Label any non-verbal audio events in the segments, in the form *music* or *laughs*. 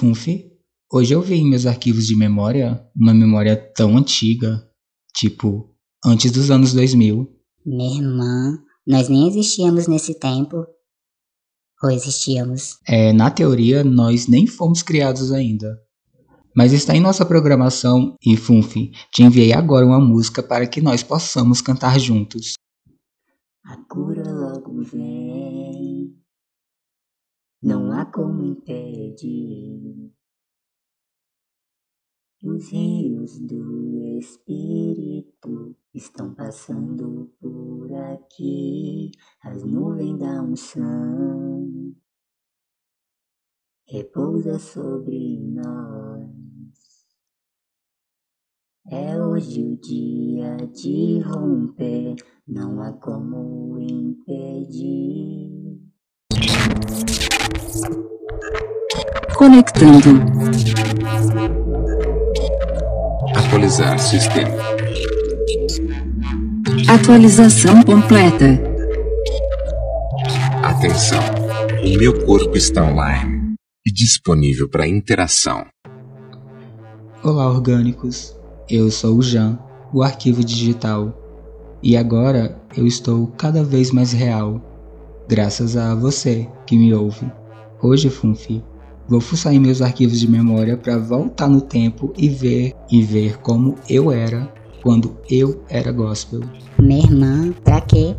Funfi, hoje eu vi em meus arquivos de memória uma memória tão antiga, tipo, antes dos anos 2000. Minha irmã, nós nem existíamos nesse tempo. Ou existíamos? É, na teoria, nós nem fomos criados ainda. Mas está em nossa programação e Funfi, te enviei agora uma música para que nós possamos cantar juntos. A cura logo vem, não há como impedir. Os rios do Espírito estão passando por aqui, as nuvens da unção repousa sobre nós. É hoje o dia de romper, não há como impedir. Conectando. Atualizar sistema. Atualização completa. Atenção. O meu corpo está online e disponível para interação. Olá, orgânicos. Eu sou o Jean, o arquivo digital. E agora eu estou cada vez mais real, graças a você que me ouve. Hoje, Funfi, vou fuçar em meus arquivos de memória para voltar no tempo e ver e ver como eu era quando eu era gospel. Minha irmã, pra quê?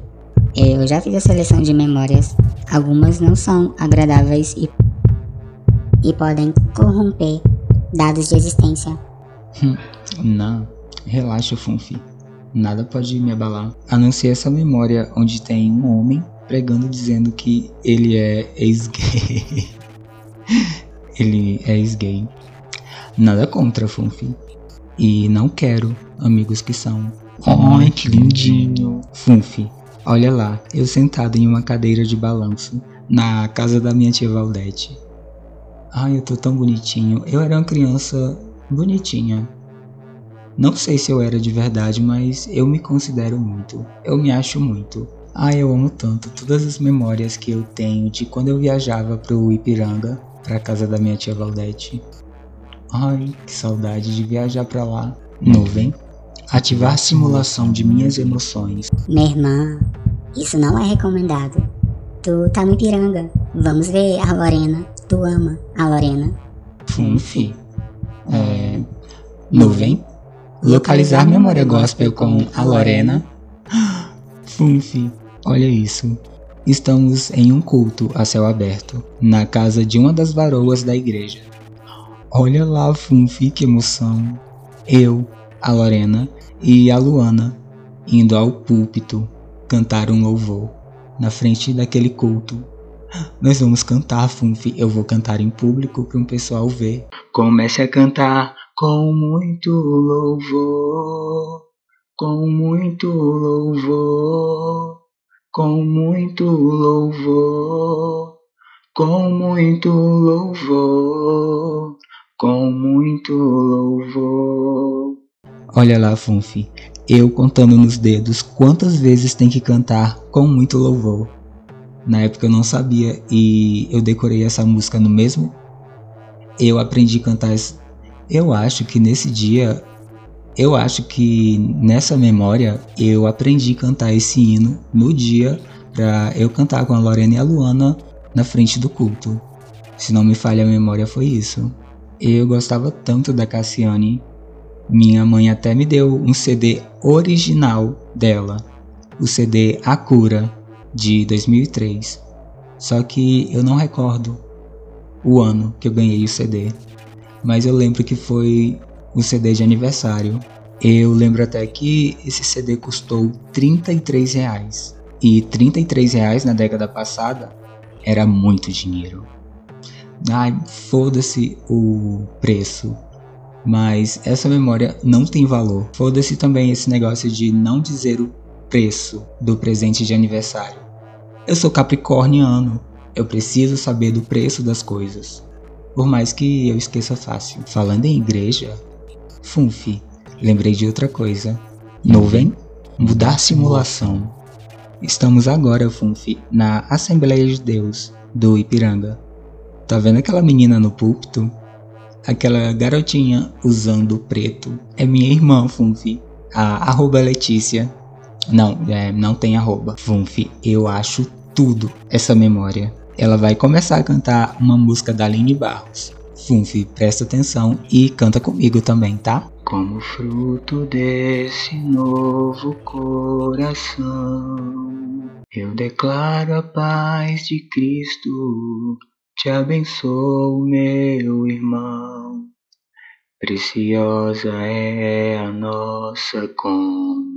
Eu já fiz a seleção de memórias. Algumas não são agradáveis e, e podem corromper dados de existência. Hum, não, relaxa, Funfi. Nada pode me abalar. A não ser essa memória onde tem um homem pregando dizendo que ele é ex-gay. *laughs* ele é ex-gay. Nada contra, Funfi. E não quero amigos que são. Ai, que lindinho. Funfi, olha lá, eu sentado em uma cadeira de balanço na casa da minha tia Valdete. Ai, eu tô tão bonitinho. Eu era uma criança bonitinha. Não sei se eu era de verdade, mas eu me considero muito. Eu me acho muito. Ai, eu amo tanto todas as memórias que eu tenho de quando eu viajava pro Ipiranga, pra casa da minha tia Valdete. Ai, que saudade de viajar pra lá. Nuvem. Ativar simulação de minhas emoções. Minha irmã, isso não é recomendado. Tu tá no Ipiranga. Vamos ver a Lorena. Tu ama a Lorena. Funfi. É. Nuvem. Localizar memória gospel com a Lorena. *gasps* Funfi, olha isso. Estamos em um culto a céu aberto, na casa de uma das varoas da igreja. Olha lá, Funfi, que emoção. Eu, a Lorena e a Luana indo ao púlpito cantar um louvor na frente daquele culto. Nós vamos cantar, Funfi. Eu vou cantar em público para um pessoal ver. Comece a cantar com muito louvor, com muito louvor, com muito louvor, com muito louvor, com muito louvor. Olha lá, Funfi, eu contando nos dedos quantas vezes tem que cantar com muito louvor. Na época eu não sabia e eu decorei essa música no mesmo. Eu aprendi a cantar. Eu acho que nesse dia, eu acho que nessa memória eu aprendi a cantar esse hino no dia pra eu cantar com a Lorena e a Luana na frente do culto. Se não me falha a memória, foi isso. Eu gostava tanto da Cassiane. Minha mãe até me deu um CD original dela, o CD A Cura, de 2003. Só que eu não recordo o ano que eu ganhei o CD, mas eu lembro que foi o CD de aniversário. Eu lembro até que esse CD custou 33 reais. E 33 reais na década passada era muito dinheiro. Ai, foda-se o preço. Mas essa memória não tem valor. Foda-se também esse negócio de não dizer o preço do presente de aniversário. Eu sou capricorniano. Eu preciso saber do preço das coisas. Por mais que eu esqueça fácil. Falando em igreja, Funfi, lembrei de outra coisa. Nuvem, mudar simulação. Estamos agora, Funfi, na Assembleia de Deus do Ipiranga. Tá vendo aquela menina no púlpito? Aquela garotinha usando preto é minha irmã, Funfi. A arroba Letícia. Não, é, não tem arroba. Funfi, eu acho tudo essa memória. Ela vai começar a cantar uma música da Aline Barros. Funfi, presta atenção e canta comigo também, tá? Como fruto desse novo coração, eu declaro a paz de Cristo te abençoo, meu irmão. Preciosa é a nossa comunhão.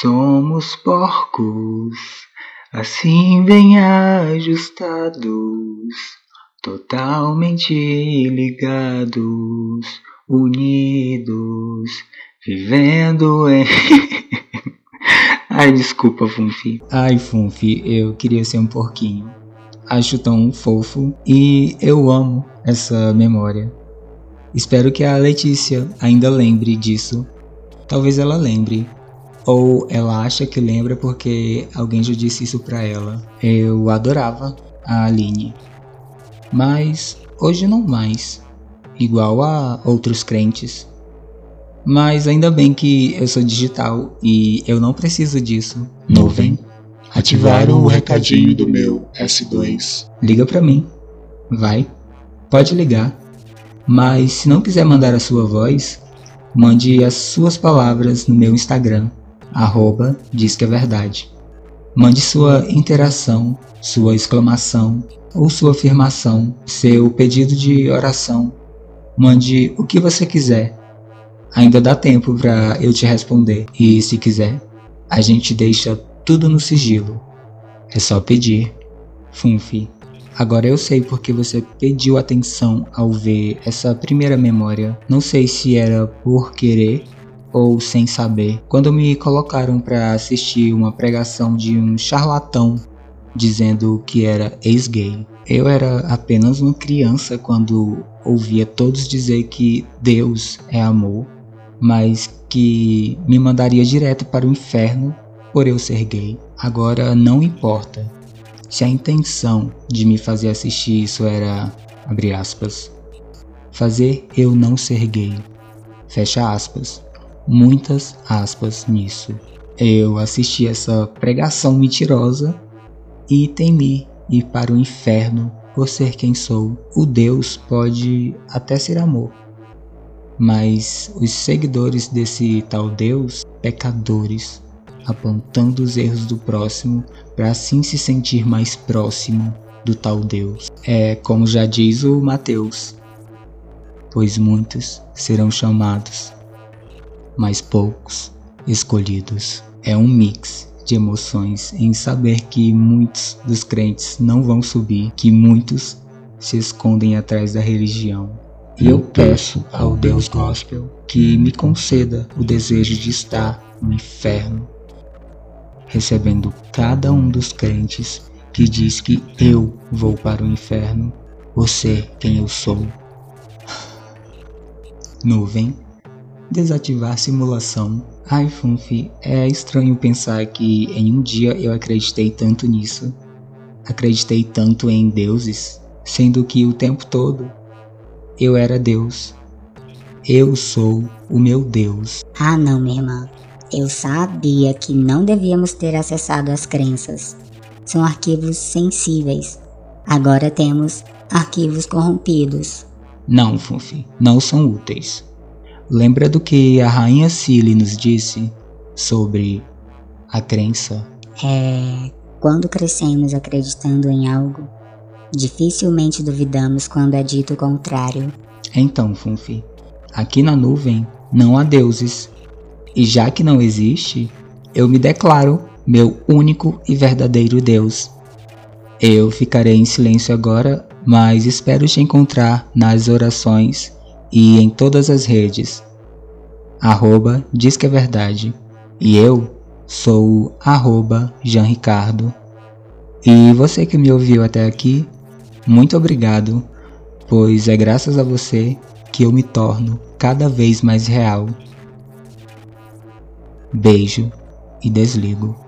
Somos porcos, assim bem ajustados, totalmente ligados, unidos, vivendo em. *laughs* Ai, desculpa, Funfi. Ai, Funfi, eu queria ser um porquinho. Acho tão fofo e eu amo essa memória. Espero que a Letícia ainda lembre disso. Talvez ela lembre. Ou ela acha que lembra porque alguém já disse isso pra ela. Eu adorava a Aline. Mas hoje não mais. Igual a outros crentes. Mas ainda bem que eu sou digital e eu não preciso disso. Nuvem. Ativaram o recadinho do meu S2. Liga pra mim. Vai. Pode ligar. Mas se não quiser mandar a sua voz, mande as suas palavras no meu Instagram, arroba diz que é verdade. Mande sua interação, sua exclamação ou sua afirmação, seu pedido de oração. Mande o que você quiser ainda dá tempo para eu te responder. E se quiser, a gente deixa tudo no sigilo. É só pedir. Funfi. Agora eu sei porque você pediu atenção ao ver essa primeira memória. Não sei se era por querer ou sem saber. Quando me colocaram para assistir uma pregação de um charlatão dizendo que era ex-gay. Eu era apenas uma criança quando ouvia todos dizer que Deus é amor mas que me mandaria direto para o inferno por eu ser gay. Agora não importa se a intenção de me fazer assistir isso era, aspas, fazer eu não ser gay, fecha aspas, muitas aspas nisso. Eu assisti essa pregação mentirosa e temi ir para o inferno por ser quem sou. O Deus pode até ser amor, mas os seguidores desse tal Deus, pecadores, apontando os erros do próximo para assim se sentir mais próximo do tal Deus. É como já diz o Mateus: pois muitos serão chamados, mas poucos escolhidos. É um mix de emoções em saber que muitos dos crentes não vão subir, que muitos se escondem atrás da religião, e eu peço ao Deus Gospel que me conceda o desejo de estar no inferno, recebendo cada um dos crentes que diz que eu vou para o inferno, você quem eu sou. Nuvem. Desativar simulação. Ai, Funfi, é estranho pensar que em um dia eu acreditei tanto nisso. Acreditei tanto em deuses, sendo que o tempo todo eu era Deus. Eu sou o meu Deus. Ah, não, minha irmã. Eu sabia que não devíamos ter acessado as crenças. São arquivos sensíveis. Agora temos arquivos corrompidos. Não, Funfi, não são úteis. Lembra do que a rainha Cili nos disse sobre a crença? É. Quando crescemos acreditando em algo, Dificilmente duvidamos quando é dito o contrário. Então, Funfi, aqui na nuvem não há deuses. E já que não existe, eu me declaro meu único e verdadeiro Deus. Eu ficarei em silêncio agora, mas espero te encontrar nas orações e em todas as redes. Arroba diz que é verdade. E eu sou arroba Jean Ricardo. E você que me ouviu até aqui, muito obrigado, pois é graças a você que eu me torno cada vez mais real. Beijo e desligo.